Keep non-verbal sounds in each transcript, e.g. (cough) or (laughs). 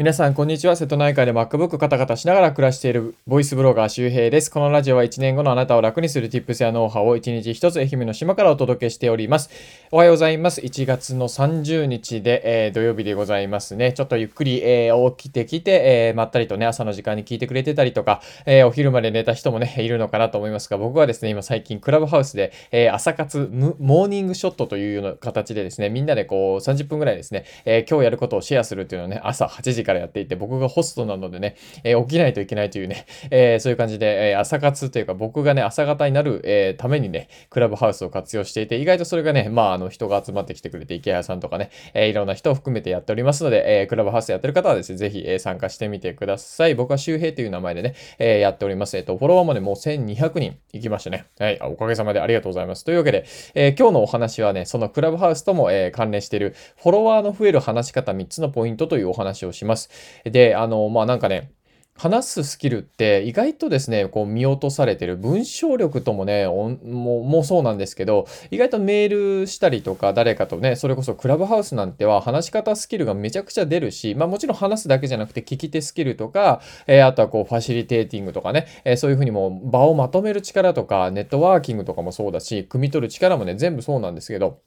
皆さん、こんにちは。瀬戸内海で MacBook カタカタしながら暮らしているボイスブロガー周平です。このラジオは1年後のあなたを楽にする Tips やノウハウを1日1つ愛媛の島からお届けしております。おはようございます。1月の30日で、えー、土曜日でございますね。ちょっとゆっくり、えー、起きてきて、えー、まったりとね、朝の時間に聞いてくれてたりとか、えお昼まで寝た人もね、いるのかなと思いますが、僕はですね、今最近クラブハウスで、え朝活モーニングショットというような形でですね、みんなでこう30分ぐらいですね、え今日やることをシェアするっていうのをね、朝8時からやっていて、僕がホストなのでね、えー、起きないといけないというね、(laughs) えー、そういう感じで、え、朝活というか僕がね、朝方になる、えためにね、クラブハウスを活用していて、意外とそれがね、まあ、あの、人が集まってきてくれて、池谷さんとかね、えいろんな人を含めてやっておりますので、えクラブハウスやってる方はですね、ぜひ、え参加してみてください。僕は周平という名前でね、えやっております。えっ、と、フォロワーもね、もう1200人行きましたね。はい、おかげさまでありがとうございます。というわけで、え今日のお話はね、そのクラブハウスとも、え関連している、フォロワーの増える話し方3つのポイントというお話をしまます。で、あの、まあ、なんかね、話すスキルって意外とですね、こう見落とされてる文章力ともね、ももそうなんですけど、意外とメールしたりとか誰かとね、それこそクラブハウスなんては話し方スキルがめちゃくちゃ出るし、まあもちろん話すだけじゃなくて聞き手スキルとか、えー、あとはこうファシリテーティングとかね、えー、そういうふうにも場をまとめる力とか、ネットワーキングとかもそうだし、汲み取る力もね、全部そうなんですけど、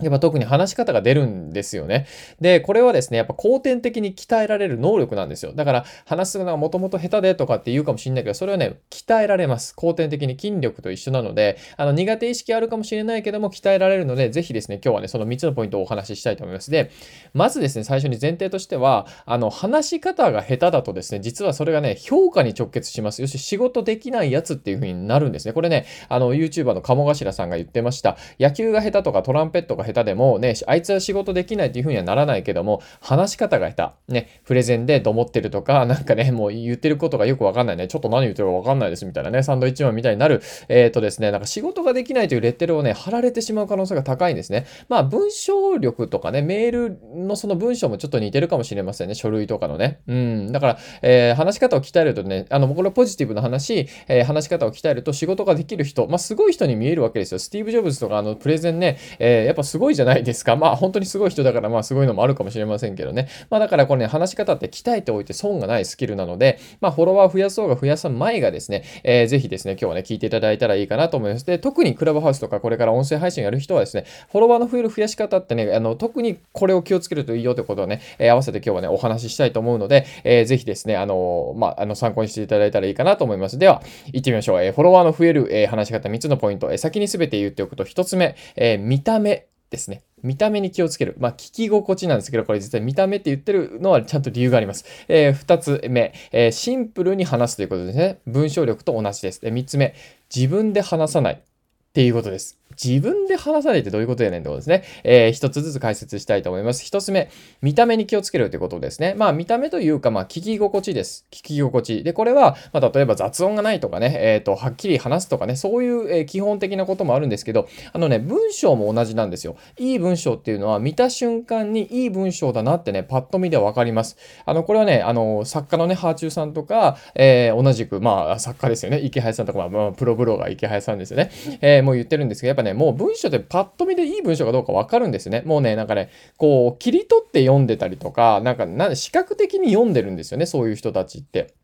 やっぱ特に話し方が出るんですよね。で、これはですね、やっぱ後天的に鍛えられる能力なんですよ。だから、話すのがもともと下手でとかって言うかもしれないけど、それはね、鍛えられます。後天的に筋力と一緒なので、あの、苦手意識あるかもしれないけども、鍛えられるので、ぜひですね、今日はね、その3つのポイントをお話ししたいと思います。で、まずですね、最初に前提としては、あの、話し方が下手だとですね、実はそれがね、評価に直結します。よし、仕事できないやつっていう風になるんですね。これね、あの、YouTuber の鴨頭さんが言ってました。野球が下手とかトランペットが下手でもね、あいつは仕事できないっていう風にはならないけども、話し方が下手。ね、プレゼンでどもってるとか、なんかね、もう言ってることがよくわかんないね。ちょっと何言ってるかわかんないですみたいなね、サンドイッチマンみたいになる、えっ、ー、とですね、なんか仕事ができないというレッテルをね、貼られてしまう可能性が高いんですね。まあ、文章力とかね、メールのその文章もちょっと似てるかもしれませんね。書類とかのね。うん。だから、えー、話し方を鍛えるとね、あの、これポジティブな話、えー、話し方を鍛えると仕事ができる人、まあ、すごい人に見えるわけですよ。スティーブ・ジョブズとか、あの、プレゼンね、えやっぱすすごいじゃないですか。まあ、本当にすごい人だからまあすごいのもあるかもしれませんけどね。まあだからこれね、話し方って鍛えておいて損がないスキルなので、まあフォロワー増やそうが増やさ前がですね、えー、ぜひですね、今日はね、聞いていただいたらいいかなと思います。で、特にクラブハウスとかこれから音声配信やる人はですね、フォロワーの増える増やし方ってね、あの、特にこれを気をつけるといいよということをね、えー、合わせて今日はね、お話ししたいと思うので、えー、ぜひですね、あのまあ、あの、参考にしていただいたらいいかなと思います。では、行ってみましょう。えー、フォロワーの増える、え、話し方3つのポイント、え、先に全て言っておくと、1つ目、え、見た目ですね。見た目に気をつける。まあ、聞き心地なんですけど、これ実は見た目って言ってるのはちゃんと理由があります。えー、二つ目、えー、シンプルに話すということですね。文章力と同じです。で、三つ目、自分で話さないっていうことです。自分で話さないってどういうことやねんってことですね。えー、一つずつ解説したいと思います。一つ目、見た目に気をつけるということですね。まあ、見た目というか、まあ、聞き心地です。聞き心地。で、これは、まあ、例えば雑音がないとかね、えっ、ー、と、はっきり話すとかね、そういう、えー、基本的なこともあるんですけど、あのね、文章も同じなんですよ。いい文章っていうのは、見た瞬間にいい文章だなってね、パッと見でわかります。あの、これはね、あの、作家のね、ハーチューさんとか、えー、同じく、まあ、作家ですよね。池原さんとか、まあ、プロブロガー池原さんですよね。えー、もう言ってるんですけど、やっぱね、ねもう文章でパッと見でいい文章かどうかわかるんですね。もうね、なんかね、こう、切り取って読んでたりとか、なんか、なん視覚的に読んでるんですよね、そういう人たちって。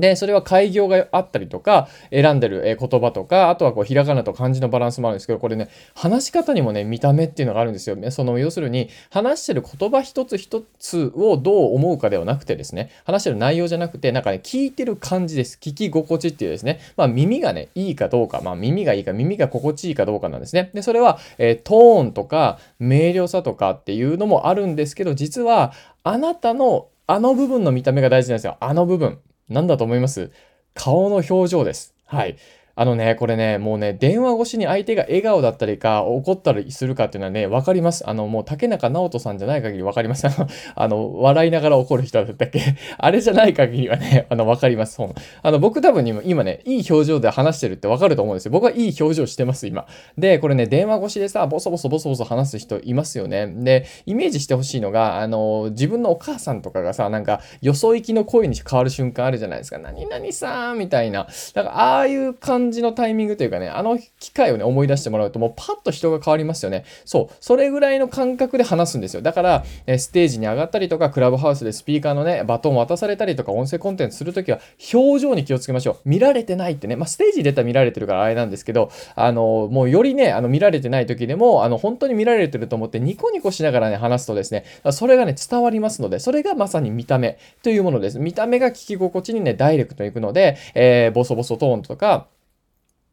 で、それは開業があったりとか、選んでる言葉とか、あとはこう、ひらがなと漢字のバランスもあるんですけど、これね、話し方にもね、見た目っていうのがあるんですよ。その、要するに、話してる言葉一つ一つをどう思うかではなくてですね、話してる内容じゃなくて、なんかね、聞いてる感じです。聞き心地っていうですね、まあ、耳がね、いいかどうか、まあ、耳がいいか、耳が心地いいかどうかなんですね。で、それは、えー、トーンとか、明瞭さとかっていうのもあるんですけど、実は、あなたのあの部分の見た目が大事なんですよ。あの部分。なんだと思います？顔の表情です。はい。あのね、これね、もうね、電話越しに相手が笑顔だったりか、怒ったりするかっていうのはね、わかります。あの、もう竹中直人さんじゃない限りわかります。あの、あの笑いながら怒る人だったっけ (laughs) あれじゃない限りはね、あの、わかります。あの、僕多分今ね、いい表情で話してるってわかると思うんですよ。僕はいい表情してます、今。で、これね、電話越しでさ、ボソボソボソボソ話す人いますよね。で、イメージしてほしいのが、あの、自分のお母さんとかがさ、なんか、よそ行きの声に変わる瞬間あるじゃないですか。何々さんみたいな。だか、ああいう感感じのタイミングというかね、あの機会をね、思い出してもらうと、もうパッと人が変わりますよね。そう。それぐらいの感覚で話すんですよ。だから、えステージに上がったりとか、クラブハウスでスピーカーのね、バトンを渡されたりとか、音声コンテンツするときは、表情に気をつけましょう。見られてないってね、まあ、ステージ出たら見られてるからあれなんですけど、あの、もうよりね、あの、見られてない時でも、あの、本当に見られてると思ってニコニコしながらね、話すとですね、それがね、伝わりますので、それがまさに見た目というものです。見た目が聞き心地にね、ダイレクトに行くので、えー、ボソボソトーンとか、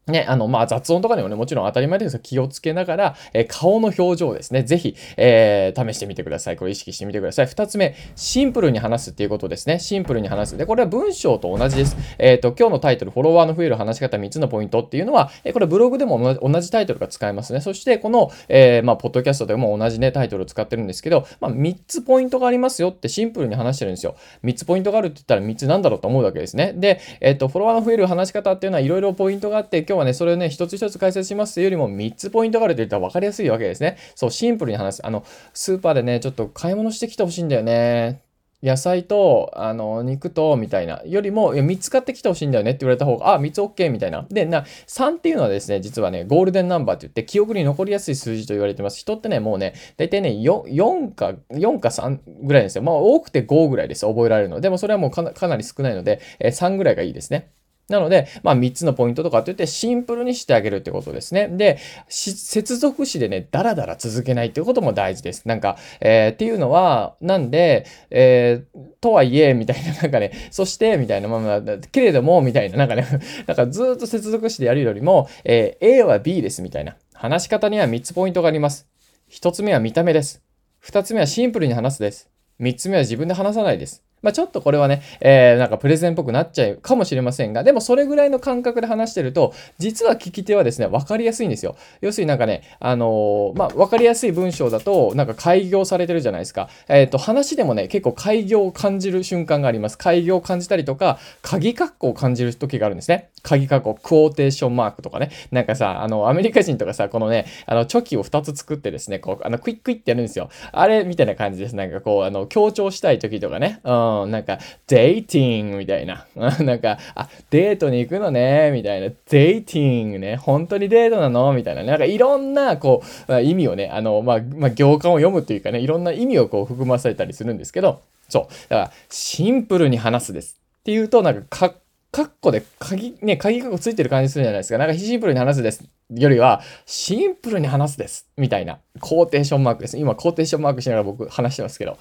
ね、あの、まあ、雑音とかにもね、もちろん当たり前ですが気をつけながら、えー、顔の表情ですね。ぜひ、えー、試してみてください。これ意識してみてください。二つ目、シンプルに話すっていうことですね。シンプルに話す。で、これは文章と同じです。えっ、ー、と、今日のタイトル、フォロワーの増える話し方3つのポイントっていうのは、えこれブログでも同じタイトルが使えますね。そして、この、えまあ、ポッドキャストでも同じね、タイトルを使ってるんですけど、まあ、3つポイントがありますよってシンプルに話してるんですよ。3つポイントがあるって言ったら3つなんだろうと思うわけですね。で、えっ、と、フォロワーの増える話し方っていうのはいろいろポイントがあって、今日はね、それをね、1つ一つ解説しますというよりも3つポイントがあると言ったら分かりやすいわけですね。そう、シンプルに話す。あの、スーパーでね、ちょっと買い物してきてほしいんだよね。野菜と、あの、肉と、みたいな、よりも、いや、3つ買ってきてほしいんだよねって言われた方が、あ、3つ OK みたいな。で、な、3っていうのはですね、実はね、ゴールデンナンバーって言って、記憶に残りやすい数字と言われてます。人ってね、もうね、大体ね、4, 4か、4か3ぐらいですよ。まあ、多くて5ぐらいです。覚えられるの。でも、それはもうかなり少ないので、え、3ぐらいがいいですね。なので、まあ3つのポイントとかって言ってシンプルにしてあげるってことですね。で、接続詞でね、ダラダラ続けないっていうことも大事です。なんか、えー、っていうのは、なんで、えー、とはいえ、みたいな、なんかね、そして、みたいな、まあま、けれども、みたいな、なんかね、(laughs) なんかずっと接続詞でやるよりも、えー、A は B です、みたいな。話し方には3つポイントがあります。1つ目は見た目です。2つ目はシンプルに話すです。3つ目は自分で話さないです。まあ、ちょっとこれはね、えー、なんかプレゼンっぽくなっちゃうかもしれませんが、でもそれぐらいの感覚で話してると、実は聞き手はですね、わかりやすいんですよ。要するになんかね、あのー、まあ、わかりやすい文章だと、なんか開業されてるじゃないですか。えっ、ー、と、話でもね、結構開業を感じる瞬間があります。開業を感じたりとか、鍵括弧を感じる時があるんですね。鍵括弧、クォーテーションマークとかね。なんかさ、あの、アメリカ人とかさ、このね、あの、チョキを2つ作ってですね、こう、あの、クイックイってやるんですよ。あれ、みたいな感じです。なんかこう、あの、強調したい時とかね。うん、なんか、デイティングみたいな。なんか、あ、デートに行くのね、みたいな。デイティングね。本当にデートなのみたいな。なんかいろんな、こう、意味をね、あの、まあ、まあ、行間を読むというかね、いろんな意味をこう含まされたりするんですけど、そう。だから、シンプルに話すです。っていうと、なんか、かっカッコで鍵、ね、鍵カッコついてる感じするじゃないですか。なんかシンプルに話すです。よりは、シンプルに話すです。みたいな。コーテーションマークです。今、コーテーションマークしながら僕話してますけど。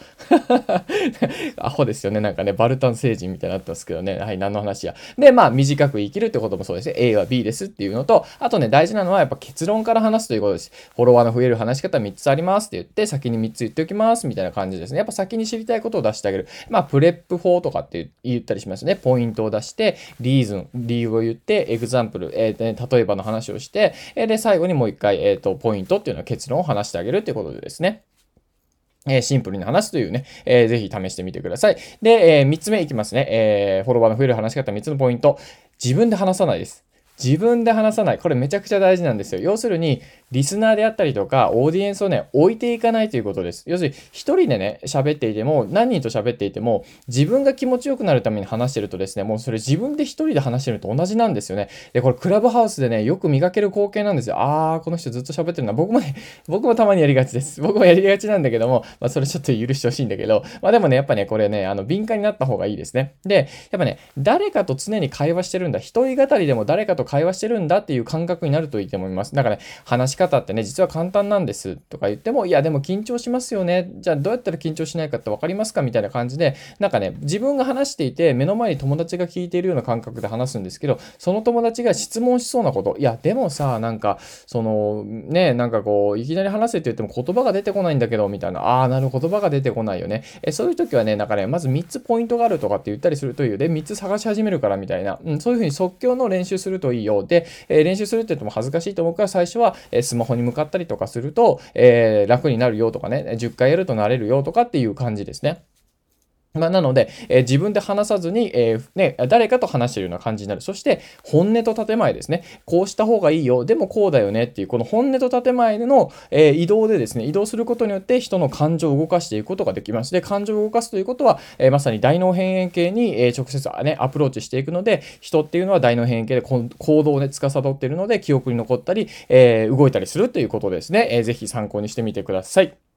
(laughs) アホですよね。なんかね、バルタン星人みたいになってますけどね。はい、何の話や。で、まあ、短く切るってこともそうですね。A は B ですっていうのと、あとね、大事なのはやっぱ結論から話すということです。フォロワーの増える話し方3つありますって言って、先に3つ言っておきますみたいな感じですね。やっぱ先に知りたいことを出してあげる。まあ、 PREP 法とかって言ったりしますね。ポイントを出して、 reason、理由を言って、 example、えー、ね、例えばの話をして、で、最後にもう一回、えっ、ー、と、ポイントっていうのは結論を話してあげるっていうことでですね。えー、シンプルに話すというね、えー、ぜひ試してみてください。で、えー、3つ目いきますね。えー、フォロワーの増える話し方3つのポイント。自分で話さないです。自分で話さない。これめちゃくちゃ大事なんですよ。要するに、リスナーであったりとか、オーディエンスをね、置いていかないということです。要するに、一人でね、喋っていても、何人と喋っていても、自分が気持ちよくなるために話してるとですね、もうそれ自分で一人で話してるのと同じなんですよね。で、これクラブハウスでね、よく磨ける光景なんですよ。あー、この人ずっと喋ってるな。僕もね、(laughs) 僕もたまにやりがちです。(laughs) 僕もやりがちなんだけども、まあ、それちょっと許してほしいんだけど、まあでもね、やっぱね、これね、あの、敏感になった方がいいですね。で、やっぱね、誰かと常に会話してるんだ。一人語りでも誰かと会話してるんだってっていう感覚になるといいと思います。だからね、話し方ってね、実は簡単なんですとか言っても、いや、でも緊張しますよね。じゃあどうやったら緊張しないかって分かりますかみたいな感じで、なんかね、自分が話していて、目の前に友達が聞いているような感覚で話すんですけど、その友達が質問しそうなこと、いや、でもさ、なんか、その、ね、なんかこう、いきなり話せって言っても言葉が出てこないんだけど、みたいな、ああ、なる言葉が出てこないよね。えそういう時はね、なんかね、まず3つポイントがあるとかって言ったりするという、で、3つ探し始めるからみたいな、うん、そういうふうに即興の練習するといいよ。で、えー、練習するって言っても恥ずかしいと思うから最初は、えスマホに向かったりとかすると、えー、楽になるよとかね、10回やるとなれるよとかっていう感じですね。まあ、なので、えー、自分で話さずに、えー、ね、誰かと話しているような感じになる。そして、本音と建前ですね。こうした方がいいよ。でもこうだよねっていう、この本音と建前での、えー、移動でですね、移動することによって人の感情を動かしていくことができます。で、感情を動かすということは、えまさに大脳辺縁系に、え直接、ね、アプローチしていくので、人っていうのは大脳辺縁系で行動をね、司っているので、記憶に残ったり、え動いたりするということですね。えー、ぜひ参考にしてみてください。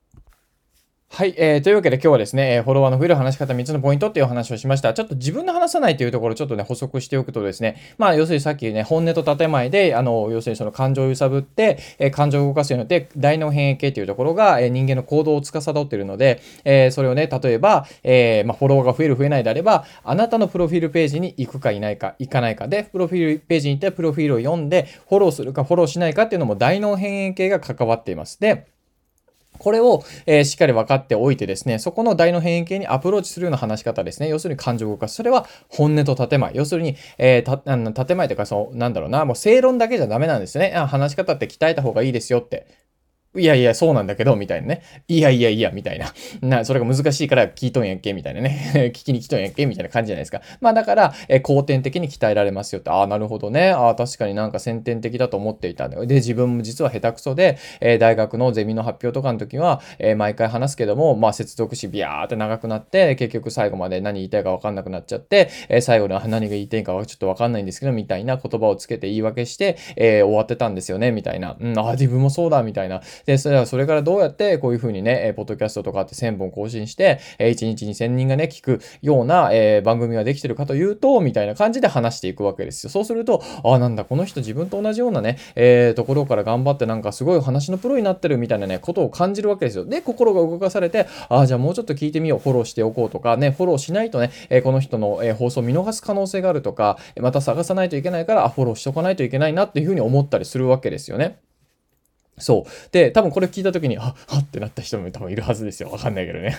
はい、えー、というわけで今日はですね、フォロワーの増える話し方3つのポイントっていうお話をしました。ちょっと自分で話さないというところちょっとね、補足しておくとですね、まあ要するにさっきね、本音と建前で、あの、要するにその感情を揺さぶって、えー、感情を動かすようによって、大脳変異系というところが、えー、人間の行動を司っているので、えー、それをね、例えば、えー、まあフォロワーが増える増えないであれば、あなたのプロフィールページに行くかいないか、行かないかで、プロフィールページに行ってプロフィールを読んで、フォローするかフォローしないかっていうのも大脳変異系が関わっています。で、これを、えー、しっかり分かっておいてですね、そこの大の変形にアプローチするような話し方ですね。要するに感情を動かす。それは本音と建前。要するに、えー、建前というか、そう、なんだろうな、もう正論だけじゃダメなんですね。話し方って鍛えた方がいいですよって。いやいや、そうなんだけど、みたいなね。いやいやいや、みたいな。(laughs) な、それが難しいから聞いとんやんけ、みたいなね。(laughs) 聞きに来とんやんけ、みたいな感じじゃないですか。まあだから、え後天的に鍛えられますよって。ああ、なるほどね。ああ、確かになんか先天的だと思っていた。で、自分も実は下手くそで、えー、大学のゼミの発表とかの時は、えー、毎回話すけども、まあ接続詞ビヤーって長くなって、結局最後まで何言いたいかわかんなくなっちゃって、え、最後の何が言いたいかはちょっとわかんないんですけど、みたいな言葉をつけて言い訳して、え終わってたんですよね、みたいな。うん、ああ、自分もそうだ、みたいな。で、それはそれからどうやってこういう風にね、ポッドキャストとかって1000本更新して、1日2000人がね、聞くような、え番組ができてるかというと、みたいな感じで話していくわけですよ。そうすると、ああ、なんだ、この人自分と同じようなね、えー、ところから頑張ってなんかすごい話のプロになってるみたいなね、ことを感じるわけですよ。で、心が動かされて、ああ、じゃあもうちょっと聞いてみよう、フォローしておこうとかね、フォローしないとね、えこの人の、え放送見逃す可能性があるとか、また探さないといけないから、あ、フォローしとかないといけないなっていうふうに思ったりするわけですよね。そう。で、多分これ聞いた時に、あ、あってなった人も多分いるはずですよ。わかんないけどね。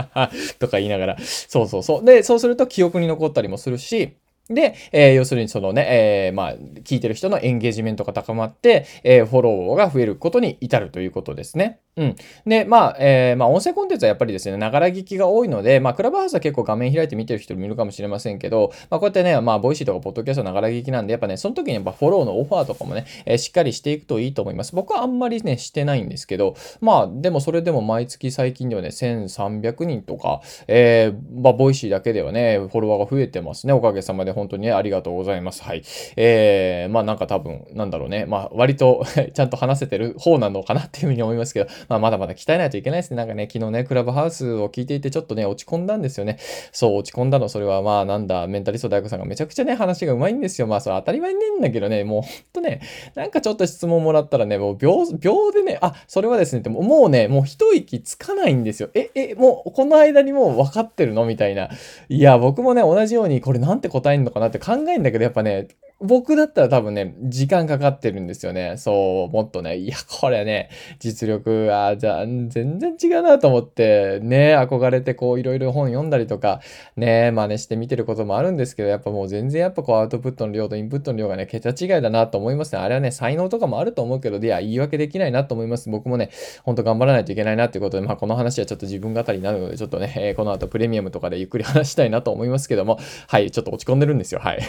(laughs) とか言いながら。そうそうそう。で、そうすると記憶に残ったりもするし、で、えー、要するにそのね、えー、まあ、聞いてる人のエンゲージメントが高まって、えー、フォローが増えることに至るということですね。うん。で、まあ、えー、まあ、音声コンテンツはやっぱりですね、ながら聞きが多いので、まあ、クラブハウスは結構画面開いて見てる人もいるかもしれませんけど、まあ、こうやってね、まあ、 Voicy とかポッドキャストながら聞きなんで、やっぱね、その時にやっぱフォローのオファーとかもね、えー、しっかりしていくといいと思います。僕はあんまりね、してないんですけど、まあ、でもそれでも毎月最近ではね、1300人とか、えー、まあ、 Voicy だけではね、フォロワーが増えてますね。おかげさまで本当にね、ありがとうございます。はい。えー、まあ、なんか多分、なんだろうね、まあ、割と (laughs) ちゃんと話せてる方なのかなっていうふうに思いますけど、まあ、まだまだ鍛えないといけないですね。なんかね、昨日ね、クラブハウスを聞いていてちょっとね、落ち込んだんですよね。そう、落ち込んだの、それはまあ、なんだ、メンタリスト DaiGo さんがめちゃくちゃね、話がうまいんですよ。まあ、それ当たり前なんだけどね、もうほんとね、なんかちょっと質問もらったらね、もう秒、秒でね、あ、それはですね、でももうね、もう一息つかないんですよ。え、え、もうこの間にもう分かってるの？みたいな。いや、僕もね、同じようにこれなんて答えんの？かなって考えるんだけど、やっぱね、僕だったら多分ね、時間かかってるんですよね。そう、もっとね、いや、これね、実力は、じゃあ、全然違うなと思って、ね、憧れてこう、いろいろ本読んだりとか、ね、真似して見てることもあるんですけど、やっぱもう全然やっぱこう、アウトプットの量とインプットの量がね、桁違いだなと思いますね。あれはね、才能とかもあると思うけど、いや、言い訳できないなと思います。僕もね、ほんと頑張らないといけないなっていうことで、まあ、この話はちょっと自分語りになるので、ちょっとね、え、この後プレミアムとかでゆっくり話したいなと思いますけども、はい、ちょっと落ち込んでるんですよ。はい。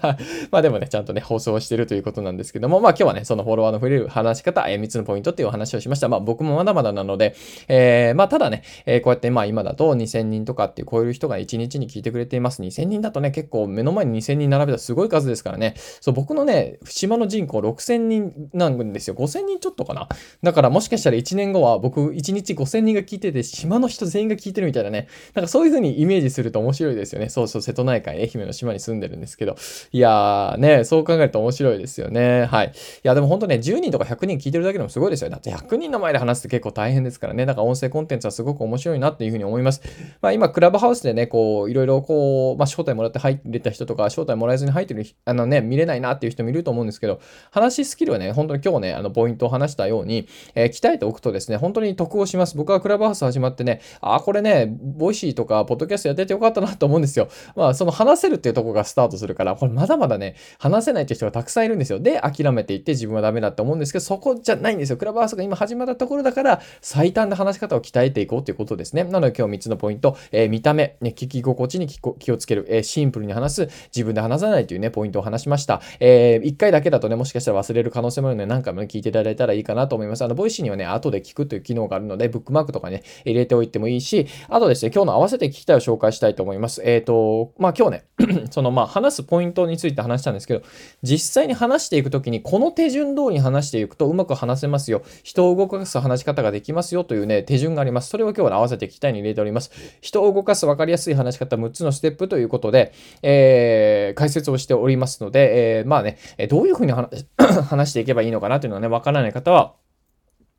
(laughs) まあでもね、ちゃんとね、放送してるということなんですけども、まあ今日はね、そのフォロワーの増える話し方、えー、3つのポイントっていうお話をしました。まあ僕もまだまだなので、えー、まあただね、えー、こうやってまあ今だと2000人とかって超える人が1日に聞いてくれています。2000人だとね、結構目の前に2000人並べたらすごい数ですからね。そう、僕のね、島の人口6000人なんですよ。5000人ちょっとかな。だからもしかしたら1年後は僕1日5000人が聞いてて、島の人全員が聞いてるみたいなね。なんかそういう風にイメージすると面白いですよね。そうそう、瀬戸内海、愛媛の島に住んでるんですけど。いやーね、ねそう考えると面白いですよね。はい。いや、でも本当ね、10人とか100人聞いてるだけでもすごいですよ。だって100人の前で話すって結構大変ですからね。だから音声コンテンツはすごく面白いなっていうふうに思います。まあ今、クラブハウスでね、こう、いろいろこう、まあ招待もらって入れた人とか、招待もらえずに入ってる、あのね、見れないなっていう人もいると思うんですけど、話スキルはね、本当に今日ね、あの、ポイントを話したように、えー、鍛えておくとですね、本当に得をします。僕はクラブハウス始まってね、あ、これね、 Voicy とか、ポッドキャストやっててよかったなと思うんですよ。まあ、その話せるっていうとこがスタートするから、これまだまだね、話せないって人がたくさんいるんですよ。で、諦めていって自分はダメだって思うんですけど、そこじゃないんですよ。クラブハウスが今始まったところだから、最短で話し方を鍛えていこうということですね。なので今日3つのポイント、えー、見た目、ね、聞き心地に気をつける、えー、シンプルに話す、自分で話さないというね、ポイントを話しました。えー、1回だけだとね、もしかしたら忘れる可能性もあるので、何回も、聞いていただいたらいいかなと思います。あの、 Voicy にはね、後で聞くという機能があるので、ブックマークとかね、入れておいてもいいし、あとですね、今日の合わせて聞きたいを紹介したいと思います。えっ、ー、と、まあ今日ね、(clears throat) そのまあ話すポイントについて話したんですけど、実際に話していくときに、この手順通りに話していくとうまく話せますよ。人を動かす話し方ができますよというね、手順があります。それを今日は合わせて聞きたいに入れております。人を動かす分かりやすい話し方6つのステップということで、えー、解説をしておりますので、えー、まあね、どういうふうに (coughs) 話していけばいいのかなというのはね、わからない方は、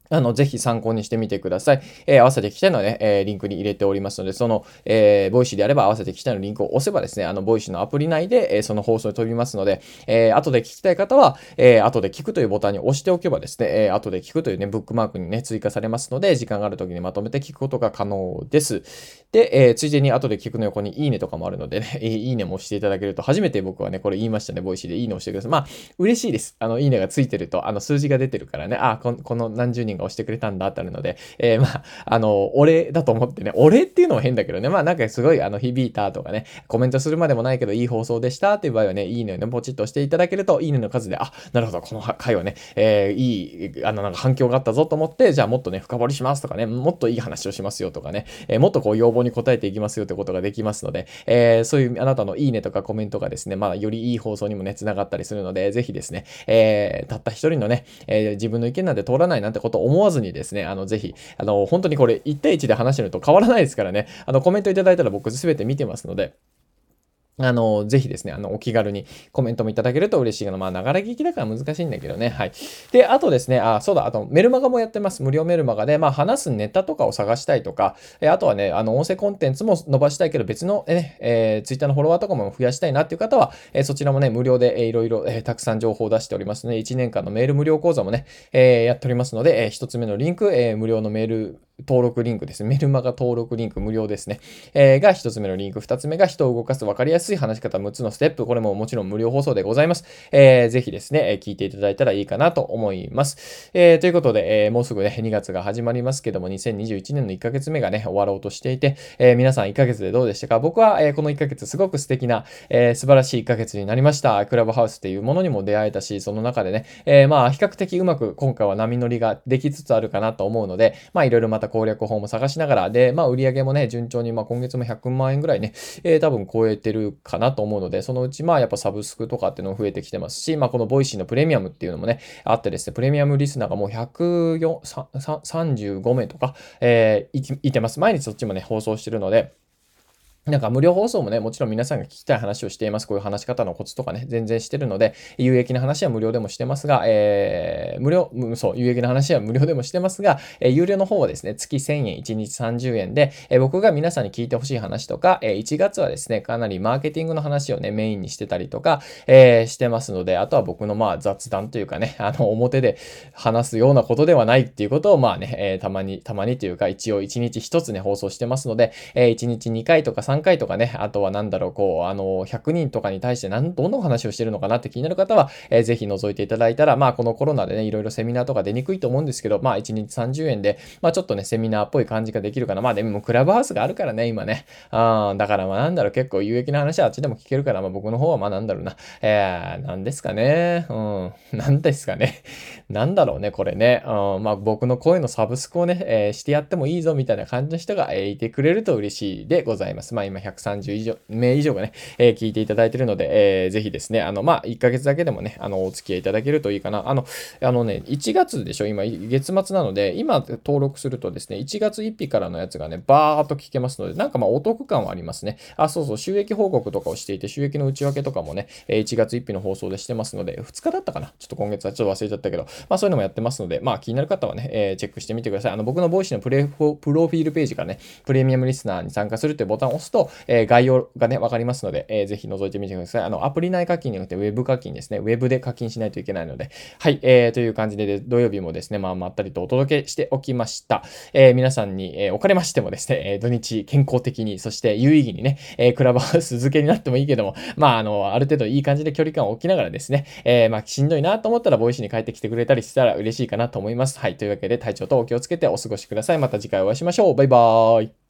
あの、ぜひ参考にしてみてください。えー、合わせて聞きたいのはね、えー、リンクに入れておりますので、その、えー、 Voicy であれば合わせて聞きたいのリンクを押せばですね、あの、 Voicy のアプリ内で、えー、その放送に飛びますので、えー、後で聞きたい方は、えー、後で聞くというボタンに押しておけばですね、えー、後で聞くというね、ブックマークにね、追加されますので、時間がある時にまとめて聞くことが可能です。で、えー、ついでに後で聞くの横にいいねとかもあるのでね、(laughs) いいねも押していただけると、初めて僕はね、これ言いましたね、 Voicy でいいね押してください。まあ、嬉しいです。あの、いいねがついてると、あの、数字が出てるからね、あ、ここの何十人が押してくれたんだってあるので、えー、まあ、あの、お礼だと思ってね、お礼っていうのも変だけどね、まあなんかすごい、あの、響いたとかね、コメントするまでもないけど、いい放送でしたっていう場合はね、いいねをね、ポチッとしていただけると、いいねの数で、あ、なるほど、この回はね、えー、いい、あの、なんか反響があったぞと思って、じゃあもっとね、深掘りしますとかね、もっといい話をしますよとかね、えー、もっとこう要望に応えていきますよってことができますので、えー、そういうあなたのいいねとかコメントがですね、まあ、よりいい放送にもね、繋がったりするので、ぜひですね、えー、たった一人のね、えー、自分の意見なんて通らないなんてことを思わずにですね、あの、ぜひ、あの、本当にこれ1対1で話してると変わらないですからね、あの、コメントいただいたら僕全て見てますので、あの、ぜひですね、あの、お気軽にコメントもいただけると嬉しいの。まあ、ながら聞きだから難しいんだけどね。はい。で、あとですね、あ、そうだ、あと、メルマガもやってます。無料メルマガで、まあ、話すネタとかを探したいとか、えあとはね、あの、音声コンテンツも伸ばしたいけど、別の、ね、えー、ツイッターのフォロワーとかも増やしたいなっていう方は、えー、そちらもね、無料で、え、いろいろ、えー、たくさん情報を出しておりますので、1年間のメール無料講座もね、えー、やっておりますので、えー、1つ目のリンク、えー、無料のメール登録リンクですね。メルマガ登録リンク無料ですね。えー、が一つ目のリンク。二つ目が人を動かす分かりやすい話し方6つのステップ。これももちろん無料放送でございます。えー、ぜひですね、聞いていただいたらいいかなと思います。えー、ということで、えー、もうすぐね、2月が始まりますけども、2021年の1ヶ月目がね、終わろうとしていて、えー、皆さん1ヶ月でどうでしたか？僕は、えー、この1ヶ月すごく素敵な、えー、素晴らしい1ヶ月になりました。クラブハウスっていうものにも出会えたし、その中でね、えー、まあ、比較的うまく今回は波乗りができつつあるかなと思うので、まあ、いろいろまた攻略法も探しながら、で、まあ、売り上げもね、順調に、まあ、今月も100万円ぐらいね、えー、多分超えてるかなと思うので、そのうち、まあ、やっぱサブスクとかっていうのも増えてきてますし、まあ、この Voicy のプレミアムっていうのもね、あってですね、プレミアムリスナーがもう135名とか、えー、いてます。毎日そっちもね、放送してるので、なんか無料放送もね、もちろん皆さんが聞きたい話をしています。こういう話し方のコツとかね、全然してるので、有益な話は無料でもしてますが、えー、無料、そう、有益な話は無料でもしてますが、えー、有料の方はですね、月1000円、1日30円で、えー、僕が皆さんに聞いてほしい話とか、えー、1月はですね、かなりマーケティングの話をね、メインにしてたりとか、えー、してますので、あとは僕のまあ雑談というかね、あの、表で話すようなことではないっていうことを、まあね、えー、たまに、たまにというか、一応1日1つね、放送してますので、えー、1日2回とか3 3回とかね、あとはなんだろう、こう、あの、100人とかに対して何、どの話をしてるのかなって気になる方は、えー、ぜひ覗いていただいたら、まあ、このコロナでね、いろいろセミナーとか出にくいと思うんですけど、まあ、1日30円で、まあ、ちょっとね、セミナーっぽい感じができるかな。まあ、でも、クラブハウスがあるからね、今ね。あだから、まあ、なんだろう、結構有益な話はあっちでも聞けるから、まあ、僕の方は、まあ、なんだろうな。えー、なんですかね。うん、(laughs) なんですかね。なんだろうね、これね。うん、まあ、僕の声のサブスクをね、えー、してやってもいいぞ、みたいな感じの人が、えー、いてくれると嬉しいでございます。まあ、今、130以上、名以上がね、えー、聞いていただいているので、えー、ぜひですね、あの、まあ、1ヶ月だけでもね、あの、お付き合いいただけるといいかな。あの、あのね、1月でしょ今、月末なので、今登録するとですね、1月1日からのやつがね、バーっと聞けますので、なんかまあ、お得感はありますね。あ、そうそう、収益報告とかをしていて、収益の内訳とかもね、1月1日の放送でしてますので、2日だったかな？ちょっと今月はちょっと忘れちゃったけど、まあ、そういうのもやってますので、まあ、気になる方はね、えー、チェックしてみてください。あの、僕の Voicy のプレフプロフィールページからね、プレミアムリスナーに参加するっていうボタンを押すと、とえー、概要がね、わかりますので、えー、ぜひ覗いてみてください。あの、アプリ内課金によってウェブ課金ですね。ウェブで課金しないといけないので、はい、えー、という感じで、土曜日もですね、まあ、まったりとお届けしておきました。えー、皆さんに、えー、おかれましてもですね、えー、土日健康的に、そして有意義にね、えー、クラブハウス付けになってもいいけども、まあ、あの、ある程度いい感じで距離感を置きながらですね、えー、まあ、しんどいなと思ったら、 Voicy に帰ってきてくれたりしたら嬉しいかなと思います。はい、というわけで、体調等お気をつけてお過ごしください。また次回お会いしましょう。バイバーイ。